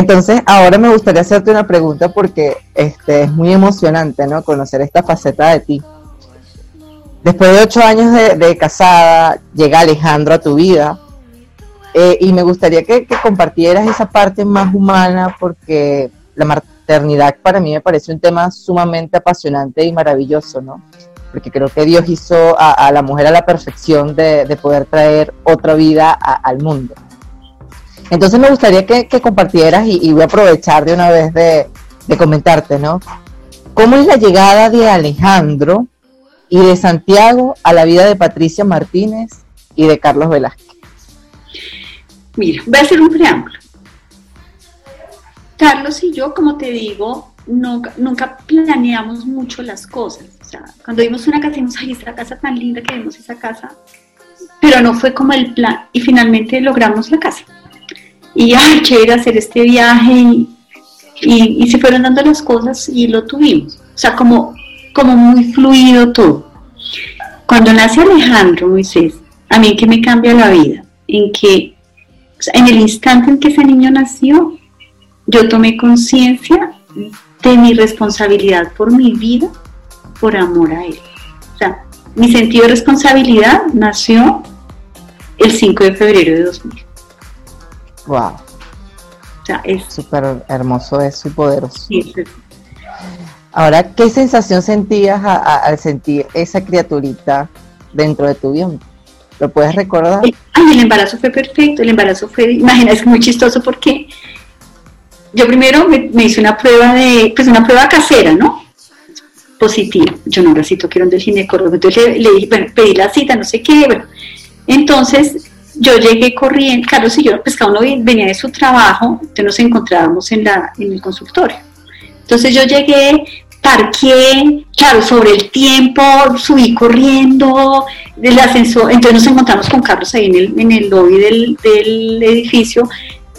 Entonces, ahora me gustaría hacerte una pregunta porque este, es muy emocionante, ¿no? Conocer esta faceta de ti. Después de ocho años de, casada, llega Alejandro a tu vida eh, y me gustaría que, compartieras esa parte más humana porque la maternidad para mí me parece un tema sumamente apasionante y maravilloso, ¿no? Porque creo que Dios hizo a, la mujer a la perfección de, poder traer otra vida al mundo. Entonces me gustaría que, compartieras y, voy a aprovechar de una vez de, comentarte, ¿no? ¿Cómo es la llegada de Alejandro y de Santiago a la vida de Patricia Martínez y de Carlos Velázquez? Mira, voy a hacer un preámbulo. Carlos y yo, como te digo, nunca, nunca planeamos mucho las cosas. O sea, cuando vimos una casa, dijimos, ay, esta casa tan linda que vimos esa casa, pero no fue como el plan y finalmente logramos la casa. Y, ay, chévere hacer este viaje y, y, se fueron dando las cosas y lo tuvimos. O sea, como como muy fluido todo. Cuando nace Alejandro Moisés, a mí que me cambia la vida, en que en el instante en que ese niño nació, yo tomé conciencia de mi responsabilidad por mi vida, por amor a él. O sea, mi sentido de responsabilidad nació el 5 de febrero de 2000. Wow. O sea, es súper hermoso eso y poderoso. Sí, Ahora, ¿qué sensación sentías al sentir esa criaturita dentro de tu vientre? ¿Lo puedes recordar? Ay, el embarazo fue perfecto, el embarazo fue, imagina, es muy chistoso porque yo primero me, hice una prueba de, pues una prueba casera, ¿no? Positiva. Yo no, recito quiero un del ginecólogo. Entonces le, dije, bueno, pedí la cita, no sé qué, bueno. Entonces yo llegué corriendo, Carlos y yo, pues cada uno venía de su trabajo, entonces nos encontrábamos en, la, en el consultorio. Entonces yo llegué, parqué, claro, sobre el tiempo, subí corriendo, del ascensor, entonces nos encontramos con Carlos ahí en el, en el lobby del, del edificio,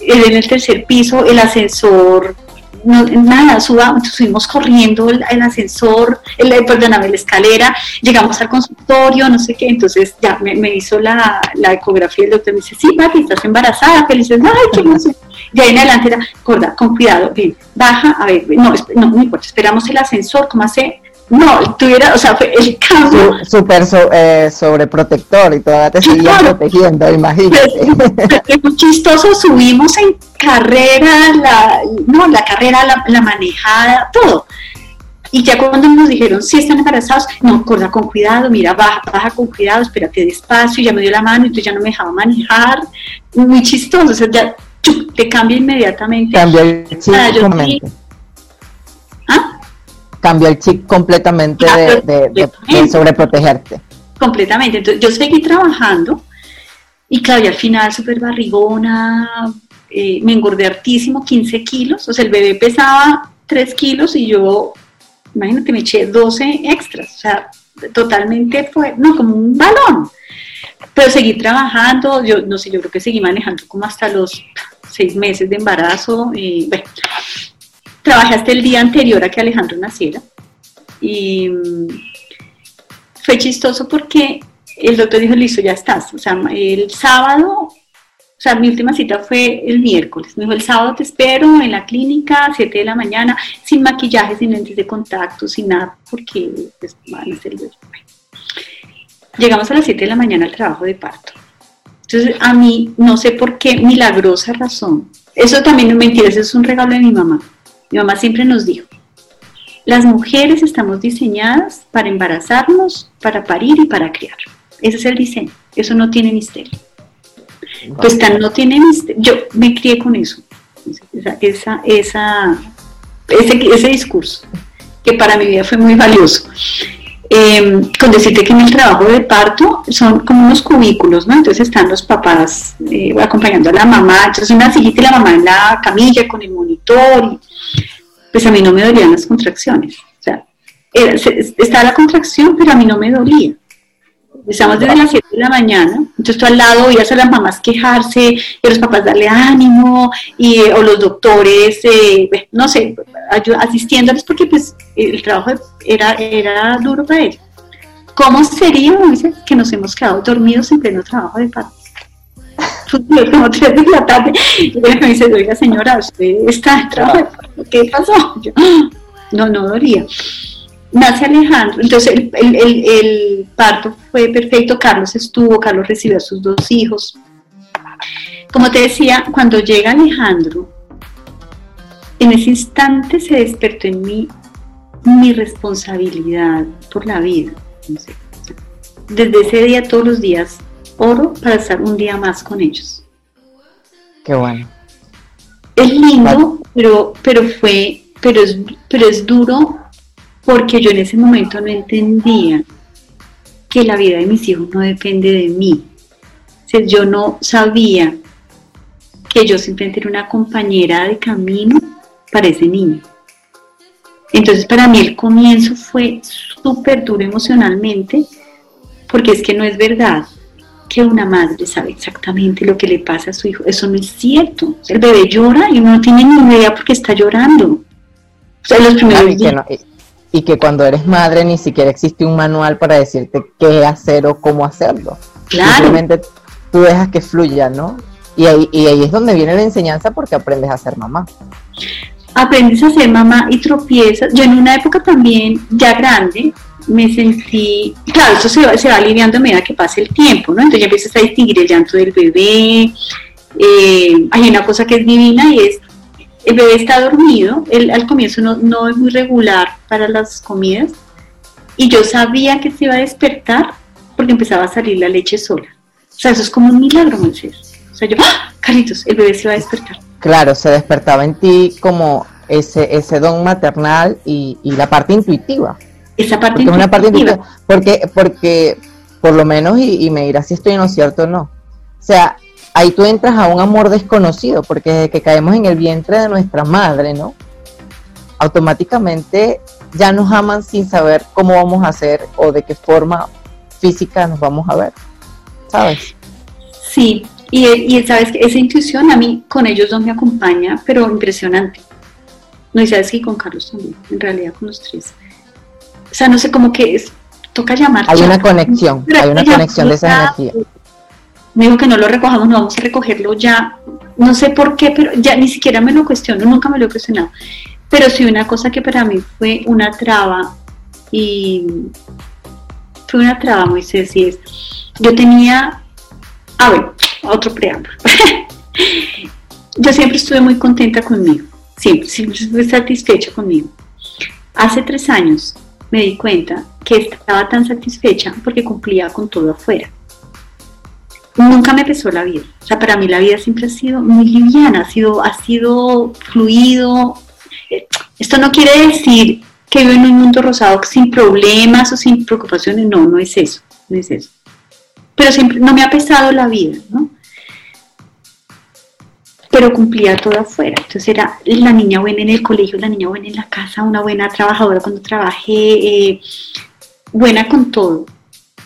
en el tercer piso, el ascensor no, nada, subimos corriendo el, ascensor, el, perdóname, la escalera, llegamos al consultorio, no sé qué, entonces ya me, hizo la, ecografía, el doctor me dice, sí, Pati, estás embarazada, felices, ay, qué emoción. De ahí en adelante era, con cuidado, bien, baja, a ver, no, no, no importa, esperamos el ascensor, ¿cómo hace? No, tuviera, o sea, fue el cambio. Súper eh, sobreprotector y todavía te seguía protegiendo, imagínate. Es muy chistoso, subimos en carrera, la, no, la carrera, la, manejada, todo. Y ya cuando nos dijeron, si están embarazados, no, corra con cuidado, mira, baja, baja con cuidado, espérate despacio, y ya me dio la mano, y tú ya no me dejaba manejar. Muy chistoso, o sea, ya te cambia inmediatamente. Cambia ¿Ah? Cambia el chip completamente de, sobreprotegerte. Completamente. Entonces, yo seguí trabajando, y y al final súper barrigona, eh, me engordé hartísimo, 15 kilos, o sea, el bebé pesaba 3 kilos y yo, imagínate, me eché 12 extras, o sea, totalmente fue, no, como un balón. Pero seguí trabajando, yo no sé, yo creo que seguí manejando como hasta los seis meses de embarazo. Y, bueno, trabajé hasta el día anterior a que Alejandro naciera. Y mm, fue chistoso porque el doctor dijo, listo, ya estás. O sea, el sábado o sea, mi última cita fue el miércoles. Me dijo, el sábado te espero en la clínica, 7 de la mañana, sin maquillaje, sin lentes de contacto, sin nada, porque pues, van a ser Llegamos a las 7 de la mañana al trabajo de parto. Entonces, a mí, no sé por qué, milagrosa razón. Eso también no es mentira, eso es un regalo de mi mamá. Mi mamá siempre nos dijo, las mujeres estamos diseñadas para embarazarnos, para parir y para criar. Ese es el diseño, eso no tiene misterio. Pues tan no tiene Yo me crié con eso, esa, esa, ese, discurso, que para mi vida fue muy valioso. Em, con decirte que en el trabajo de parto son como unos cubículos, ¿no? Entonces están los papás eh, acompañando a la mamá, entonces una sillita y la mamá en la camilla con el monitor. pues a mí no me dolían las contracciones. O sea, estaba la contracción, pero a mí no me dolía. Empezamos desde las 7 de la mañana, entonces tú al lado oías a las mamás quejarse, y a los papás darle ánimo, y, o los doctores, eh, no sé, asistiéndoles porque pues el trabajo era, era duro para ellos. ¿Cómo sería, dice, que nos hemos quedado dormidos en pleno trabajo de parto? como tres de la tarde, y me dice, oiga señora, usted está trabajando, ¿qué pasó? Yo, no, no dolía. Nace Alejandro, entonces el, el, el, el parto fue perfecto, Carlos estuvo, Carlos recibió a sus dos hijos. Como te decía, cuando llega Alejandro, en ese instante se despertó en mí mi responsabilidad por la vida. Desde ese día, todos los días, oro para estar un día más con ellos. Qué bueno. Es lindo, pero, pero fue, pero es, pero es duro porque yo en ese momento no entendía que la vida de mis hijos no depende de mí. O sea, yo no sabía que yo simplemente era una compañera de camino para ese niño. Entonces para mí el comienzo fue súper duro emocionalmente, porque es que no es verdad que una madre sabe exactamente lo que le pasa a su hijo. Eso no es cierto. El bebé llora y uno no tiene ni idea porque está llorando. O sea, los primeros que y, que cuando eres madre ni siquiera existe un manual para decirte qué hacer o cómo hacerlo. Claro. Simplemente tú dejas que fluya, ¿no? Y ahí, y ahí es donde viene la enseñanza porque aprendes a ser mamá aprendes a ser mamá y tropiezas. Yo en una época también, ya grande, me sentí, claro, eso se va, se va aliviando a medida que pasa el tiempo, ¿no? Entonces ya empiezas a distinguir el llanto del bebé. Eh, hay una cosa que es divina y es, el bebé está dormido, él al comienzo no, no es muy regular para las comidas y yo sabía que se iba a despertar porque empezaba a salir la leche sola. O sea, eso es como un milagro, Moisés. O sea, yo, ¡Ah! Carlitos, el bebé se va a despertar claro, se despertaba en ti como ese, ese don maternal y, la parte intuitiva. Esa parte porque intuitiva. Una parte intuitiva. Porque, porque, por lo menos, y, me dirás si estoy en lo cierto o no. O sea, ahí tú entras a un amor desconocido, porque desde que caemos en el vientre de nuestra madre, ¿no? Automáticamente ya nos aman sin saber cómo vamos a hacer o de qué forma física nos vamos a ver, ¿sabes? Sí, y, y sabes que esa intuición a mí con ellos no me acompaña, pero impresionante. No, y sabes que con Carlos también, en realidad con los tres. O sea, no sé cómo que es, toca llamar. Hay una conexión, hay una conexión de esa energía. Me dijo que no lo recojamos, no vamos a recogerlo ya. No sé por qué, pero ya ni siquiera me lo cuestiono, nunca me lo he cuestionado. Pero sí una cosa que para mí fue una traba y fue una traba, Moisés, y es, yo tenía, a ver, otro preámbulo. yo siempre estuve muy contenta conmigo, siempre, siempre estuve satisfecha conmigo. Hace tres años me di cuenta que estaba tan satisfecha porque cumplía con todo afuera. Nunca me pesó la vida. O sea, para mí la vida siempre ha sido muy liviana, ha sido, ha sido fluido. Esto no quiere decir que vivo en un mundo rosado sin problemas o sin preocupaciones. No, no es eso, no es eso pero siempre no me ha pesado la vida, ¿no? Pero cumplía todo afuera. Entonces era la niña buena en el colegio, la niña buena en la casa, una buena trabajadora cuando trabajé, eh, buena con todo.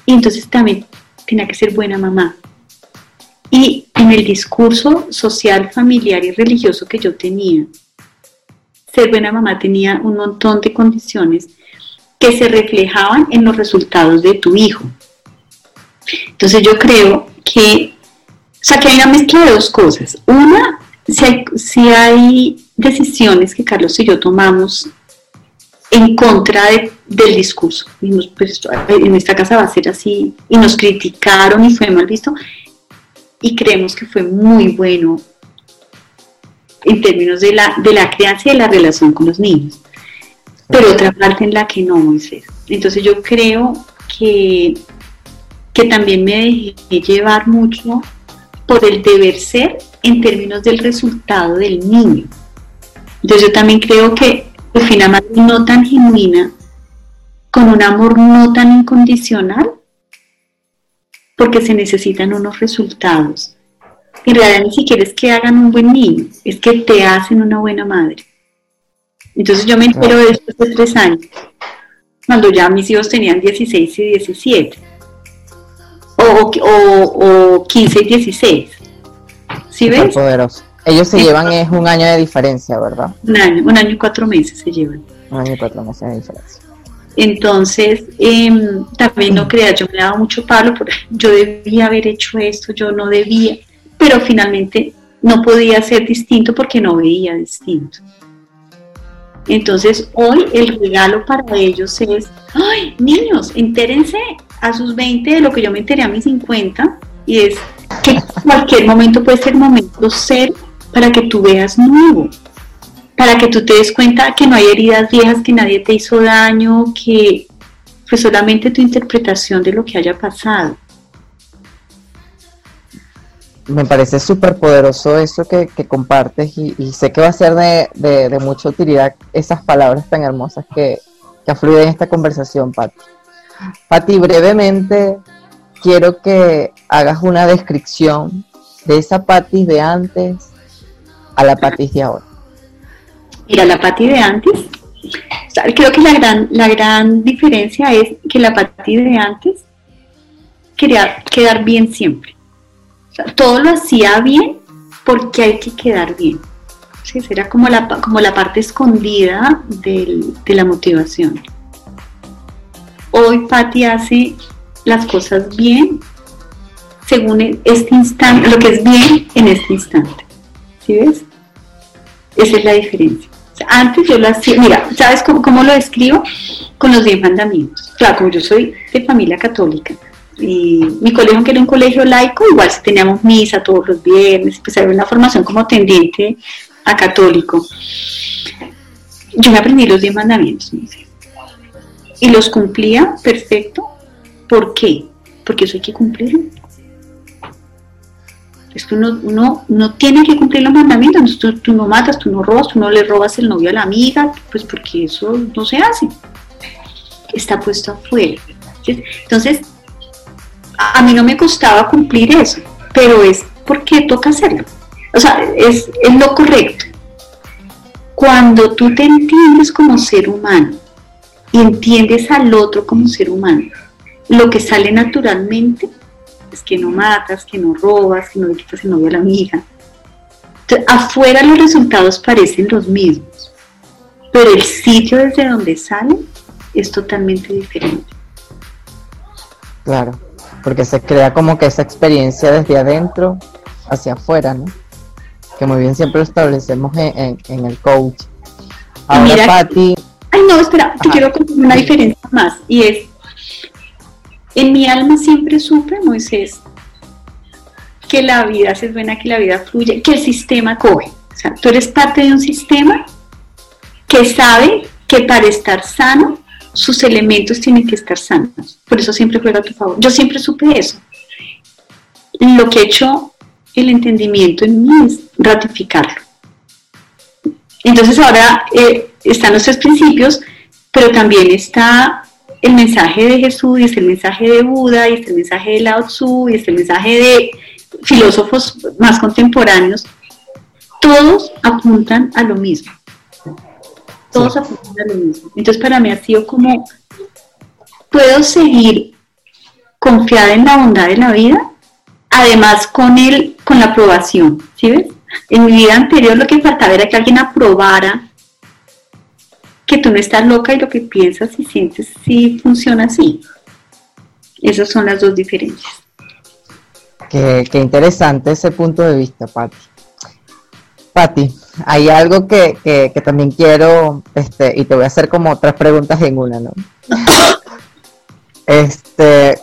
Y entonces también tenía que ser buena mamá. Y en el discurso social, familiar y religioso que yo tenía, ser buena mamá tenía un montón de condiciones que se reflejaban en los resultados de tu hijo. Entonces yo creo que, o sea, que hay una mezcla de dos cosas. Una, si hay, decisiones que Carlos y yo tomamos en contra del discurso. Pues, en esta casa va a ser así, y nos criticaron y fue mal visto, y creemos que fue muy bueno en términos de la, de la crianza y de la relación con los niños. Pero otra parte en la que no. Entonces yo creo que que también me dejé llevar mucho por el deber ser en términos del resultado del niño. Entonces yo también creo que fui una madre no tan genuina, con un amor no tan incondicional, porque se necesitan unos resultados. En realidad ni siquiera es que hagan un buen niño, es que te hacen una buena madre. Entonces yo me entero de esto hace tres años, cuando ya mis hijos tenían 16 y 17 o, 15 y 16. ¿Sí ves? Poderoso. Ellos se llevan es un año de diferencia, ¿verdad? Un año, un año y cuatro meses se llevan. Un año y cuatro meses de diferencia. Entonces, también no creas, yo me daba mucho palo, porque yo debía haber hecho esto, yo no debía. pero finalmente no podía ser distinto porque no veía distinto. Entonces hoy el regalo para ellos es, ay, niños, entérense a sus 20 de lo que yo me enteré a mis 50 y es que cualquier momento puede ser momento ser para que tú veas nuevo, para que tú te des cuenta que no hay heridas viejas, que nadie te hizo daño, que fue solamente tu interpretación de lo que haya pasado me parece súper poderoso eso que, compartes y, sé que va a ser de, mucha utilidad esas palabras tan hermosas que, que afluyen en esta conversación, Pati. Pati, brevemente quiero que hagas una descripción de esa Pati de antes a la Pati de ahora. Mira, la Pati de antes, creo que la gran, la gran diferencia es que la Pati de antes quería quedar bien siempre todo lo hacía bien porque hay que quedar bien. ¿sí? Era como la, como la parte escondida de la motivación. Hoy Patti hace las cosas bien según este instante, lo que es bien en este instante. ¿Sí ves? Esa es la diferencia. Antes yo lo hacía, mira, ¿sabes cómo, cómo lo describo? Con los diez mandamientos. Claro, como yo soy de familia católica, y mi colegio, que era un colegio laico, igual teníamos misa todos los viernes, pues había una formación como tendiente a católico. Yo me aprendí los diez mandamientos y los cumplía perfecto. ¿Por qué? Porque eso hay que cumplirlo. Es que uno, no tiene que cumplir los mandamientos, tú, tú, no matas, tú no robas, tú no le robas el novio a la amiga, pues porque eso no se hace. Está puesto afuera. Entonces, a mí no me costaba cumplir eso, pero es porque toca hacerlo. O sea, es, lo correcto. Cuando tú te entiendes como ser humano y entiendes al otro como ser humano, lo que sale naturalmente es que no matas, que no robas, que no le quitas el novio a la amiga. afuera los resultados parecen los mismos, pero el sitio desde donde sale es totalmente diferente. Claro porque se crea como que esa experiencia desde adentro hacia afuera, ¿no? Que muy bien siempre lo establecemos en, el coach. Ahora, Patti. Ay, no, espera, te quiero contar una diferencia más, y es, en mi alma siempre supe, Moisés, que la vida es buena, que la vida fluye, que el sistema coge. O sea, tú eres parte de un sistema que sabe que para estar sano sus elementos tienen que estar sanos. Por eso siempre juega a tu favor. Yo siempre supe eso. Lo que ha hecho el entendimiento en mí es ratificarlo. Entonces ahora eh, están los tres principios, pero también está el mensaje de Jesús, y está el mensaje de Buda, y está el mensaje de Lao Tzu, y está el mensaje de filósofos más contemporáneos. Todos apuntan a lo mismo todos apuntan a lo mismo. Entonces para mí ha sido como, puedo seguir confiada en la bondad de la vida, además con el, con la aprobación, ¿sí ves? En mi vida anterior lo que faltaba era que alguien aprobara que tú no estás loca y lo que piensas y sientes sí funciona así. Esas son las dos diferencias. Qué, qué interesante ese punto de vista, Patti. Patti, hay algo que, que, también quiero, este, y te voy a hacer como tres preguntas en una, ¿no? Este,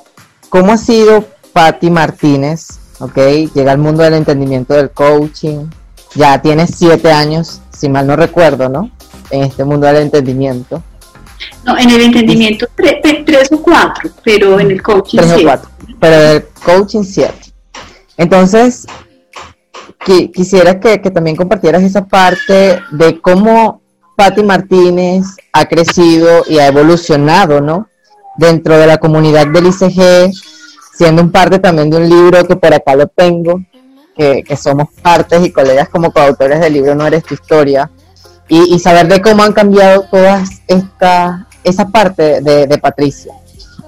¿cómo ha sido Patti Martínez? Ok, llega al mundo del entendimiento del coaching. Ya tienes siete años, si mal no recuerdo, ¿no? En este mundo del entendimiento. No, en el entendimiento tres, o cuatro, pero en el coaching tres o cuatro, pero en el coaching siete. Entonces, quisiera que, también compartieras esa parte de cómo Patti Martínez ha crecido y ha evolucionado, ¿no? Dentro de la comunidad del ICG, siendo un parte también de un libro que por acá lo tengo, que, somos partes y colegas como coautores del libro No Eres Tu Historia, y, saber de cómo han cambiado todas esta, esa parte de, de Patricia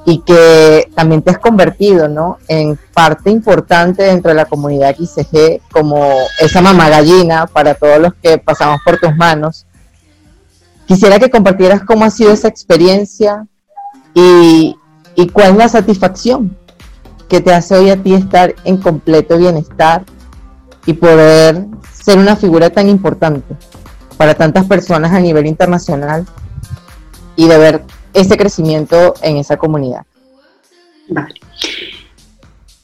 y que también te has convertido ¿no? en parte importante dentro de la comunidad XG, como esa mamá gallina para todos los que pasamos por tus manos. Quisiera que compartieras cómo ha sido esa experiencia y, y cuál es la satisfacción que te hace hoy a ti estar en completo bienestar y poder ser una figura tan importante para tantas personas a nivel internacional y de ver ese crecimiento en esa comunidad. Vale.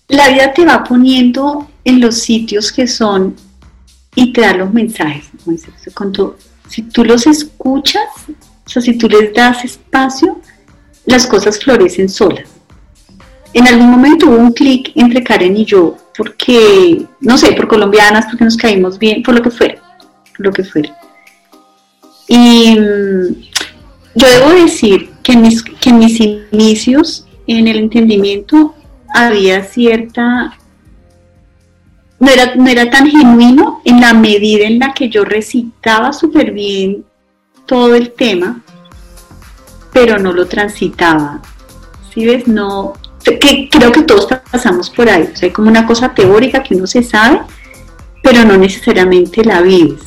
La vida te va poniendo en los sitios que son y te da los mensajes. Cuando, si tú los escuchas, o sea, si tú les das espacio, las cosas florecen solas. En algún momento hubo un clic entre Karen y yo, porque, no sé, por colombianas, porque nos caímos bien, por lo que fuera, por lo que fuera. Y mm, yo debo decir que en mis, que mis inicios en el entendimiento había cierta no era, no era tan genuino en la medida en la que yo recitaba súper bien todo el tema, pero no lo transitaba. ¿Sí ves? No, que creo que todos pasamos por ahí. O hay como una cosa teórica que uno se sabe, pero no necesariamente la vives.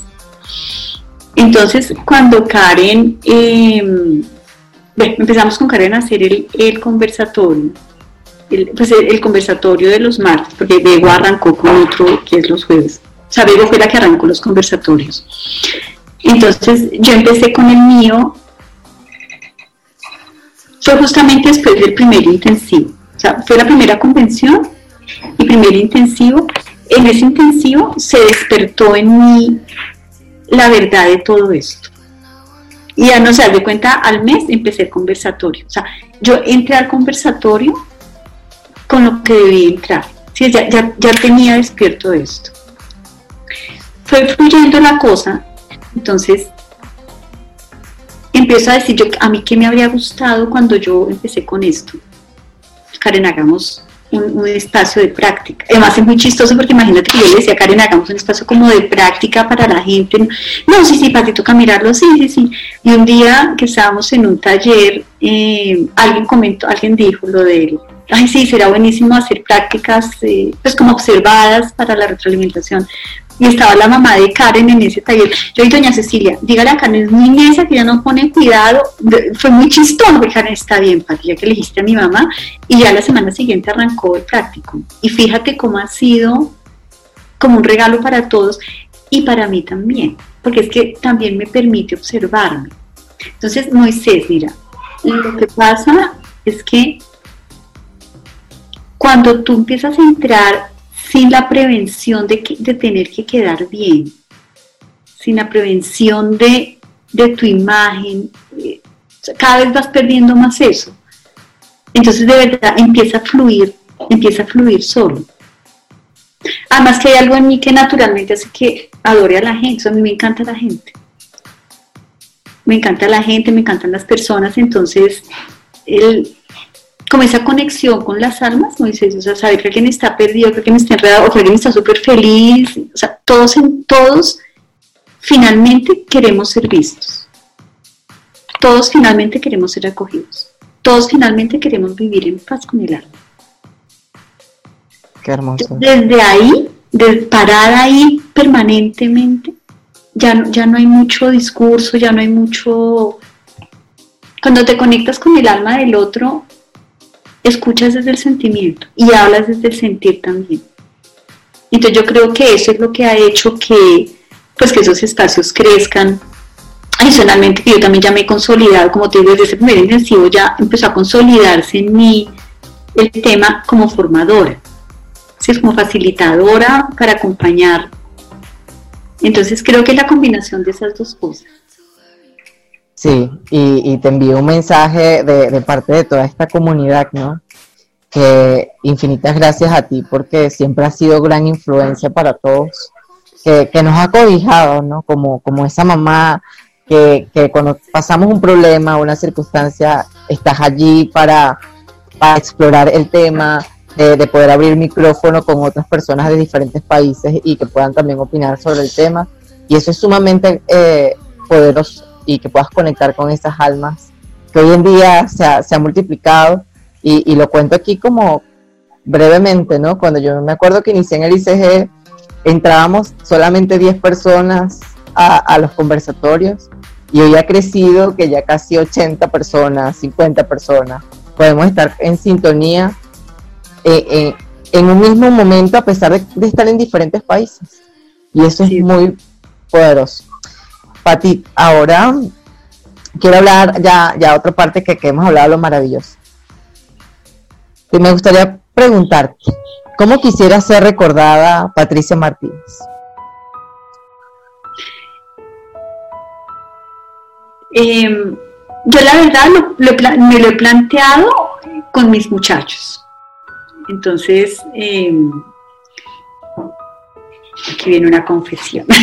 Entonces, cuando Karen, em, bueno, empezamos con Karen a hacer el, conversatorio, el, pues el, conversatorio de los martes, porque luego arrancó con otro que es los jueves. O sea, fue la que arrancó los conversatorios. Entonces, yo empecé con el mío, fue justamente después del primer intensivo. O sea, fue la primera convención y primer intensivo. En ese intensivo se despertó en mí la verdad de todo esto. Y ya no se de cuenta, al mes empecé el conversatorio. O sea, yo entré al conversatorio con lo que debía entrar. Sí, ya, ya, ya tenía despierto esto. Fue fluyendo la cosa, entonces empiezo a decir yo a mí que me habría gustado cuando yo empecé con esto. Karen, hagamos un, espacio de práctica. Además es muy chistoso porque imagínate que yo le decía a Karen, hagamos un espacio como de práctica para la gente. No, sí, sí, para ti toca mirarlo, sí, sí, sí. Y un día que estábamos en un taller, eh, alguien comentó, alguien dijo lo de él. Ay, sí, será buenísimo hacer prácticas, eh, pues como observadas para la retroalimentación y estaba la mamá de Karen en ese taller. Yo y doña Cecilia, dígale a Karen, es muy necia, que ya no pone cuidado. Fue muy chistoso, porque Karen está bien, Pati, que le dijiste a mi mamá. Y ya la semana siguiente arrancó el práctico. Y fíjate cómo ha sido como un regalo para todos y para mí también, porque es que también me permite observarme. Entonces, Moisés, mira, lo que pasa es que cuando tú empiezas a entrar sin la prevención de, de tener que quedar bien, sin la prevención de, tu imagen, eh, cada vez vas perdiendo más eso. Entonces de verdad empieza a fluir, empieza a fluir solo. Además que hay algo en mí que naturalmente hace que adore a la gente, a mí me encanta la gente. Me encanta la gente, me encantan las personas, entonces el, como esa conexión con las almas, Moisés, o sea, saber que alguien está perdido, que alguien está enredado, o que alguien está súper feliz, o sea, todos en todos finalmente queremos ser vistos. Todos finalmente queremos ser acogidos. Todos finalmente queremos vivir en paz con el alma. Qué hermoso. Desde ahí, de parar ahí permanentemente, ya, ya no hay mucho discurso, ya no hay mucho... Cuando te conectas con el alma del otro, escuchas desde el sentimiento y hablas desde el sentir también. Entonces yo creo que eso es lo que ha hecho que, pues, que esos espacios crezcan. Adicionalmente, yo también ya me he consolidado, como te digo, desde ese primer intensivo ya empezó a consolidarse en mí el tema como formadora, ¿sí? como facilitadora para acompañar. Entonces creo que es la combinación de esas dos cosas. Sí, y, te envío un mensaje de, parte de toda esta comunidad, ¿no? Que infinitas gracias a ti porque siempre has sido gran influencia para todos, que, nos ha cobijado, ¿no? Como, como esa mamá que, cuando pasamos un problema, una circunstancia, estás allí para, explorar el tema, de, poder abrir micrófono con otras personas de diferentes países y que puedan también opinar sobre el tema. Y eso es sumamente eh, poderoso y que puedas conectar con esas almas que hoy en día se ha, multiplicado y, lo cuento aquí como brevemente, ¿no? Cuando yo me acuerdo que inicié en el ICG, entrábamos solamente 10 personas a, los conversatorios y hoy ha crecido que ya casi 80 personas, 50 personas, podemos estar en sintonía eh, eh, en un mismo momento a pesar de, estar en diferentes países. Y eso es muy poderoso. Pati, ahora quiero hablar ya, ya otra parte que, que hemos hablado, lo maravilloso. Y me gustaría preguntarte, ¿cómo quisiera ser recordada Patricia Martínez? Em, yo la verdad me lo he planteado con mis muchachos. Entonces, em, aquí viene una confesión.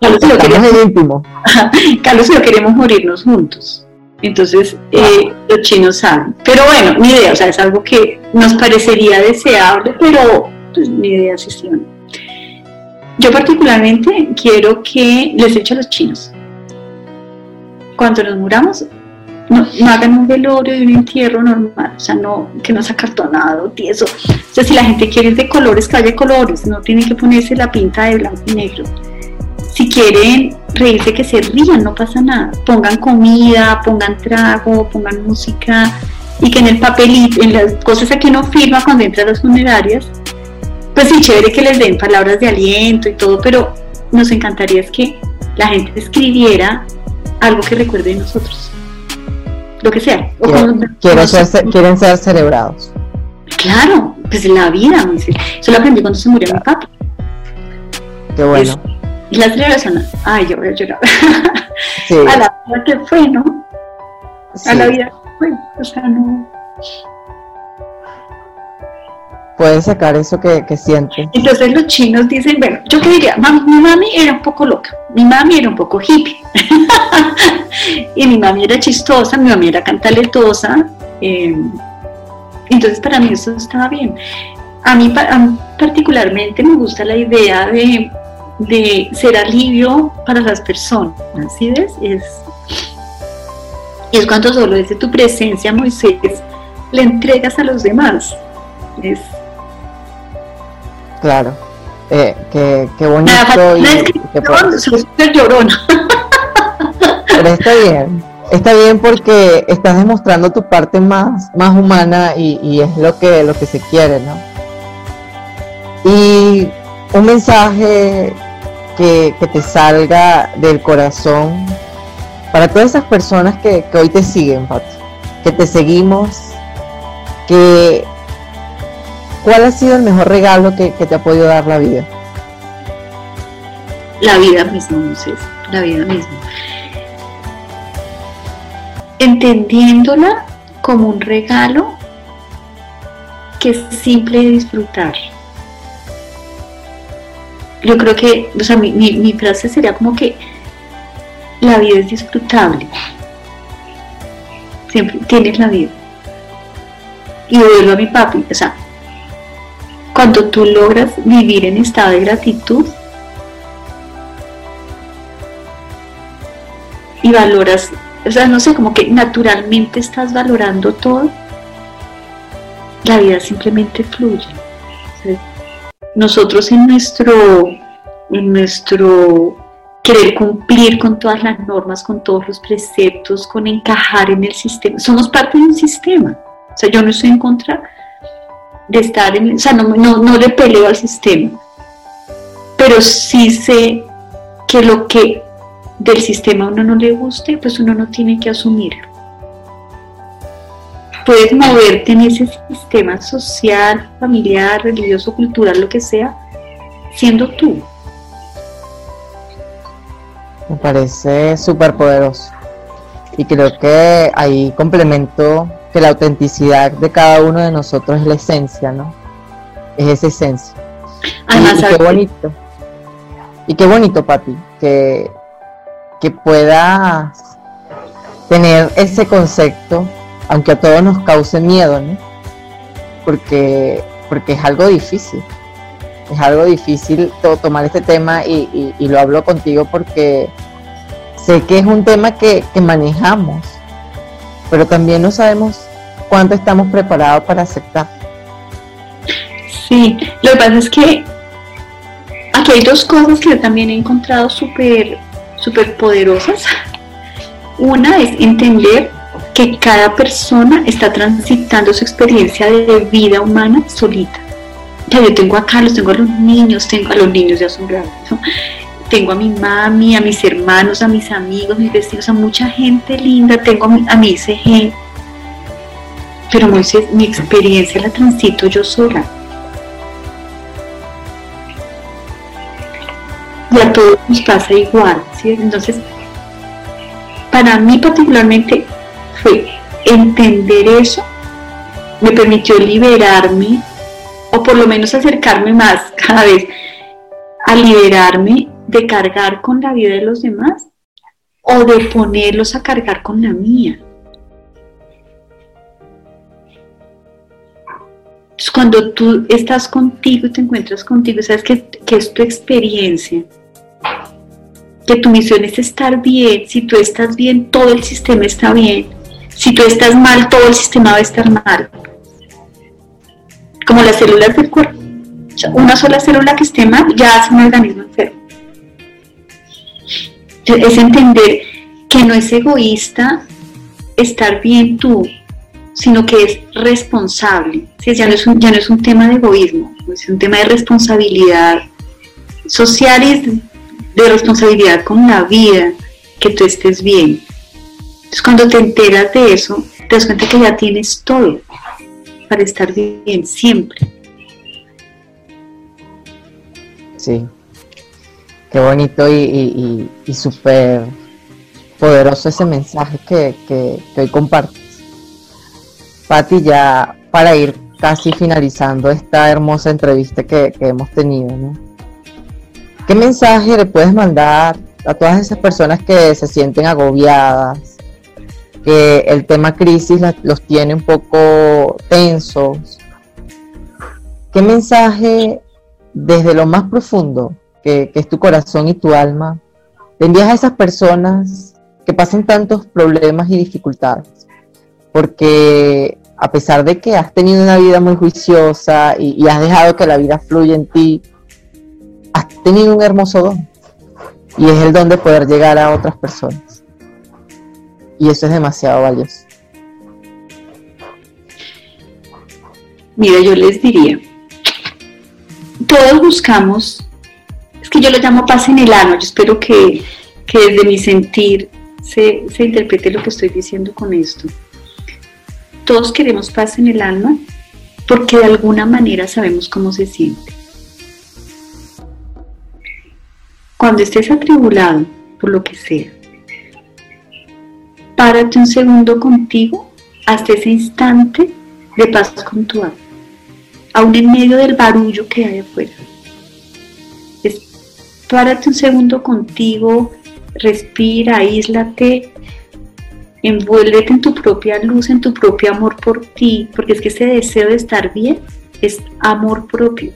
Carlos, y lo queremos, Carlos y queremos morirnos juntos. Entonces, eh, los chinos saben. Pero bueno, mi idea, o sea, es algo que nos parecería deseable, pero pues, mi idea es así. Yo particularmente quiero que les eche a los chinos. Cuando nos muramos, no, hagan un velorio y un entierro normal, o sea, no que no sea acartonado, tieso. O sea, si la gente quiere ir de colores, que haya de colores, no tiene que ponerse la pinta de blanco y negro. Si quieren reírse, que se rían, no pasa nada. Pongan comida, pongan trago, pongan música y que en el papelito, en las cosas que uno firma cuando entra a las funerarias, pues sí, chévere que les den palabras de aliento y todo, pero nos encantaría es que la gente escribiera algo que recuerde de nosotros lo que sea. quieren ser celebrados. Claro, pues la vida, eso lo aprendí cuando se murió mi papá. Qué bueno. y la celebración, ay, yo voy a llorar. A la vida que fue, ¿no? A la vida que fue, o sea, no puedes sacar eso que, que sientes. Entonces los chinos dicen, bueno, yo qué diría, mi mami era un poco loca, mi mami era un poco hippie, y mi mami era chistosa, mi mami era cantaletosa, em, entonces para mí eso estaba bien. A mí, particularmente me gusta la idea de, de ser alivio para las personas, ¿sí ves? Es, es cuando solo desde tu presencia, Moisés, le entregas a los demás. Es, Claro. Eh, qué, qué, bonito. y, qué llorona. Pero está bien. Está bien porque estás demostrando tu parte más, más humana y, es lo que, lo que se quiere, ¿no? Y un mensaje que, te salga del corazón para todas esas personas que, que hoy te siguen, Pati, que te seguimos, que ¿Cuál ha sido el mejor regalo que, te ha podido dar la vida? La vida misma, Moisés, la vida misma. Entendiéndola como un regalo que es simple de disfrutar. Yo creo que, o sea, mi, frase sería como que la vida es disfrutable. Siempre tienes la vida. Y vuelvo a mi papi, o sea, cuando tú logras vivir en estado de gratitud y valoras, o sea, no sé, como que naturalmente estás valorando todo, la vida simplemente fluye. Nosotros en nuestro, en nuestro querer cumplir con todas las normas, con todos los preceptos, con encajar en el sistema, somos parte de un sistema. O sea, yo no estoy en contra de estar en, o sea, no, no, le peleo al sistema, pero sí sé que lo que del sistema a uno no le guste, pues uno no tiene que asumirlo. Puedes moverte en ese sistema social, familiar, religioso, cultural, lo que sea, siendo tú. Me parece súper poderoso. Y creo que ahí complemento que la autenticidad de cada uno de nosotros es la esencia, ¿no? Es esa esencia. y, qué bonito. Y qué bonito, Pati, que, que puedas tener ese concepto, aunque a todos nos cause miedo, ¿no? Porque, porque es algo difícil. Es algo difícil tomar este tema y, lo hablo contigo porque sé que es un tema que, que manejamos, pero también no sabemos cuánto estamos preparados para aceptar. Sí, lo que pasa es que aquí hay dos cosas que yo también he encontrado súper super poderosas. Una es entender que cada persona está transitando su experiencia de vida humana solita. yo tengo a Carlos, tengo a los niños, tengo a los niños ya son grandes, tengo a mi mami, a mis hermanos, a mis amigos, mis vecinos, a mucha gente linda, tengo a mi, a. Pero Moisés, mi experiencia la transito yo sola. Y a todos nos pasa igual, ¿sí? Entonces, para mí particularmente fue entender eso, me permitió liberarme, o por lo menos acercarme más cada vez a liberarme de cargar con la vida de los demás o de ponerlos a cargar con la mía. Cuando tú estás contigo y te encuentras contigo, sabes que, que es tu experiencia, que tu misión es estar bien. Si tú estás bien, todo el sistema está bien. Si tú estás mal, todo el sistema va a estar mal. Como las células del cuerpo. una sola célula que esté mal ya hace un organismo enfermo. Es entender que no es egoísta estar bien tú, sino que es responsable. Ya, no es un, ya no es un tema de egoísmo, es un tema de responsabilidad social y de responsabilidad con la vida, que tú estés bien. Entonces cuando te enteras de eso, te das cuenta que ya tienes todo para estar bien siempre. Sí, qué bonito y, súper poderoso ese mensaje que, que, hoy compartes. Pati, ya para ir casi finalizando esta hermosa entrevista que, que hemos tenido. ¿Qué mensaje le puedes mandar a todas esas personas que se sienten agobiadas, que el tema crisis los tiene un poco tensos? ¿Qué mensaje desde lo más profundo, que, es tu corazón y tu alma, le envías a esas personas que pasan tantos problemas y dificultades? Porque a pesar de que has tenido una vida muy juiciosa y has dejado que la vida fluya en ti, has tenido un hermoso don y es el don de poder llegar a otras personas. Y eso es demasiado valioso. Mira, yo les diría, todos buscamos, es que yo lo llamo paz en el alma, yo espero que, desde mi sentir se, se interprete lo que estoy diciendo con esto. Todos queremos paz en el alma porque de alguna manera sabemos cómo se siente. Cuando estés atribulado por lo que sea, párate un segundo contigo hasta ese instante de paz con tu alma, aún en medio del barullo que hay afuera. párate un segundo contigo, respira, aíslate, envuélvete en tu propia luz, en tu propio amor por ti, porque es que ese deseo de estar bien es amor propio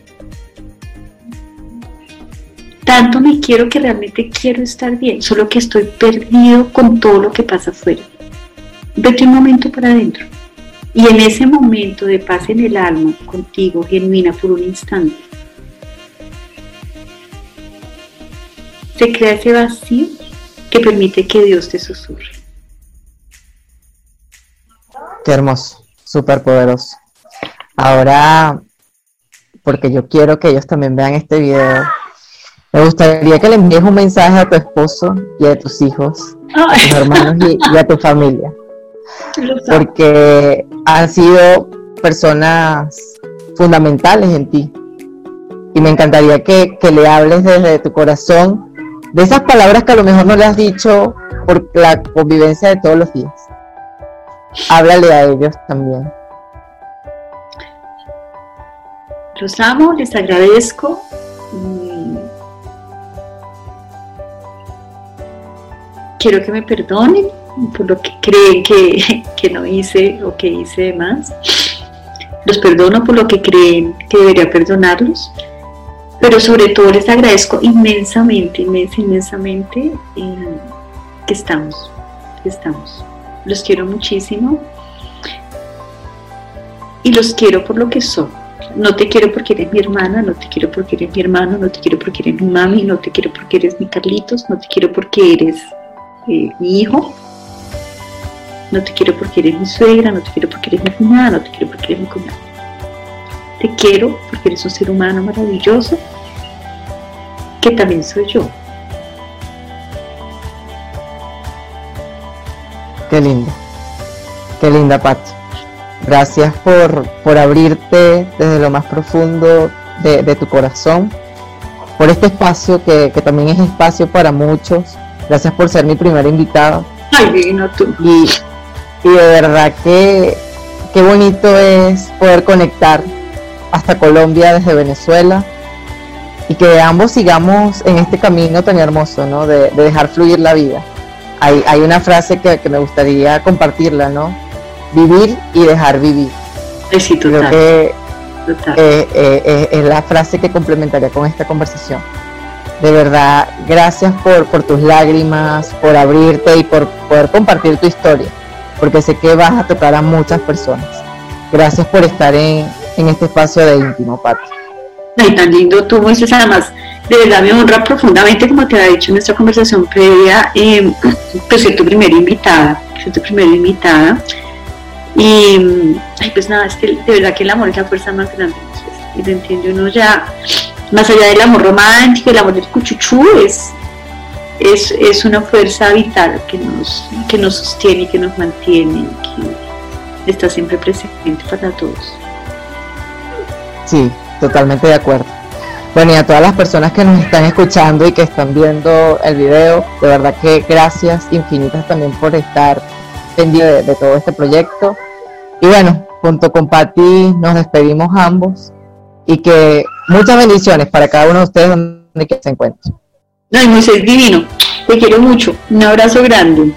tanto me quiero que realmente quiero estar bien, solo que estoy perdido con todo lo que pasa afuera. Vete un momento para adentro. Y en ese momento de paz en el alma, contigo, genuina por un instante, se crea ese vacío que permite que Dios te susurre. Qué hermoso, súper poderoso. Ahora, porque yo quiero que ellos también vean este video, me gustaría que le envíes un mensaje a tu esposo y a tus hijos, a tus hermanos y, a tu familia. Porque han sido personas fundamentales en ti. Y me encantaría que, que, le hables desde tu corazón de esas palabras que a lo mejor no le has dicho por la convivencia de todos los días. Háblale a ellos también. Los amo, les agradezco quiero que me perdonen por lo que creen que, no hice o que hice de más. Los perdono por lo que creen que debería perdonarlos. Pero sobre todo les agradezco inmensamente, inmensamente eh, que estamos, que estamos. Los quiero muchísimo y los quiero por lo que son. No te quiero porque eres mi hermana, no te quiero porque eres mi hermano, no te quiero porque eres mi mami, no te quiero porque eres mi Carlitos, no te quiero porque eres mi hijo, no te quiero porque eres mi suegra, no te quiero porque eres mi cuñada, no te quiero porque eres mi cuñado. te quiero porque eres un ser humano maravilloso, que también soy yo. Qué linda, qué linda Pati. Gracias por, abrirte desde lo más profundo de, tu corazón, por este espacio que, también es espacio para muchos. Gracias por ser mi primera invitada. Ay, divino tú. Y, y de verdad que qué bonito es poder conectar hasta Colombia desde Venezuela y que ambos sigamos en este camino tan hermoso, ¿no? De, dejar fluir la vida. Hay, hay una frase que, me gustaría compartirla, ¿no? Vivir y dejar vivir. Sí, Creo que eh, eh, eh, es la frase que complementaría con esta conversación. De verdad, gracias por, por tus lágrimas, por abrirte y por poder compartir tu historia, porque sé que vas a tocar a muchas personas. Gracias por estar en, en este espacio de íntimo, Pati. Ay, tan lindo tú, Moisés, además, de verdad me honra profundamente, como te había dicho en nuestra conversación previa, eh, pues ser tu primera invitada, ser tu primera invitada. Y, pues nada, es que de verdad que el amor es la fuerza más grande, y te entiende uno ya, más allá del amor romántico, el amor del cuchuchú, es, es, es una fuerza vital que nos, que nos sostiene y que nos mantiene, que está siempre presente para todos. Sí, totalmente de acuerdo. Bueno, y a todas las personas que nos están escuchando y que están viendo el video, de verdad que gracias infinitas también por estar pendiente de, todo este proyecto. Y bueno, junto con Patti nos despedimos ambos y que muchas bendiciones para cada uno de ustedes donde que se encuentren. No, Moisés divino, te quiero mucho, un abrazo grande.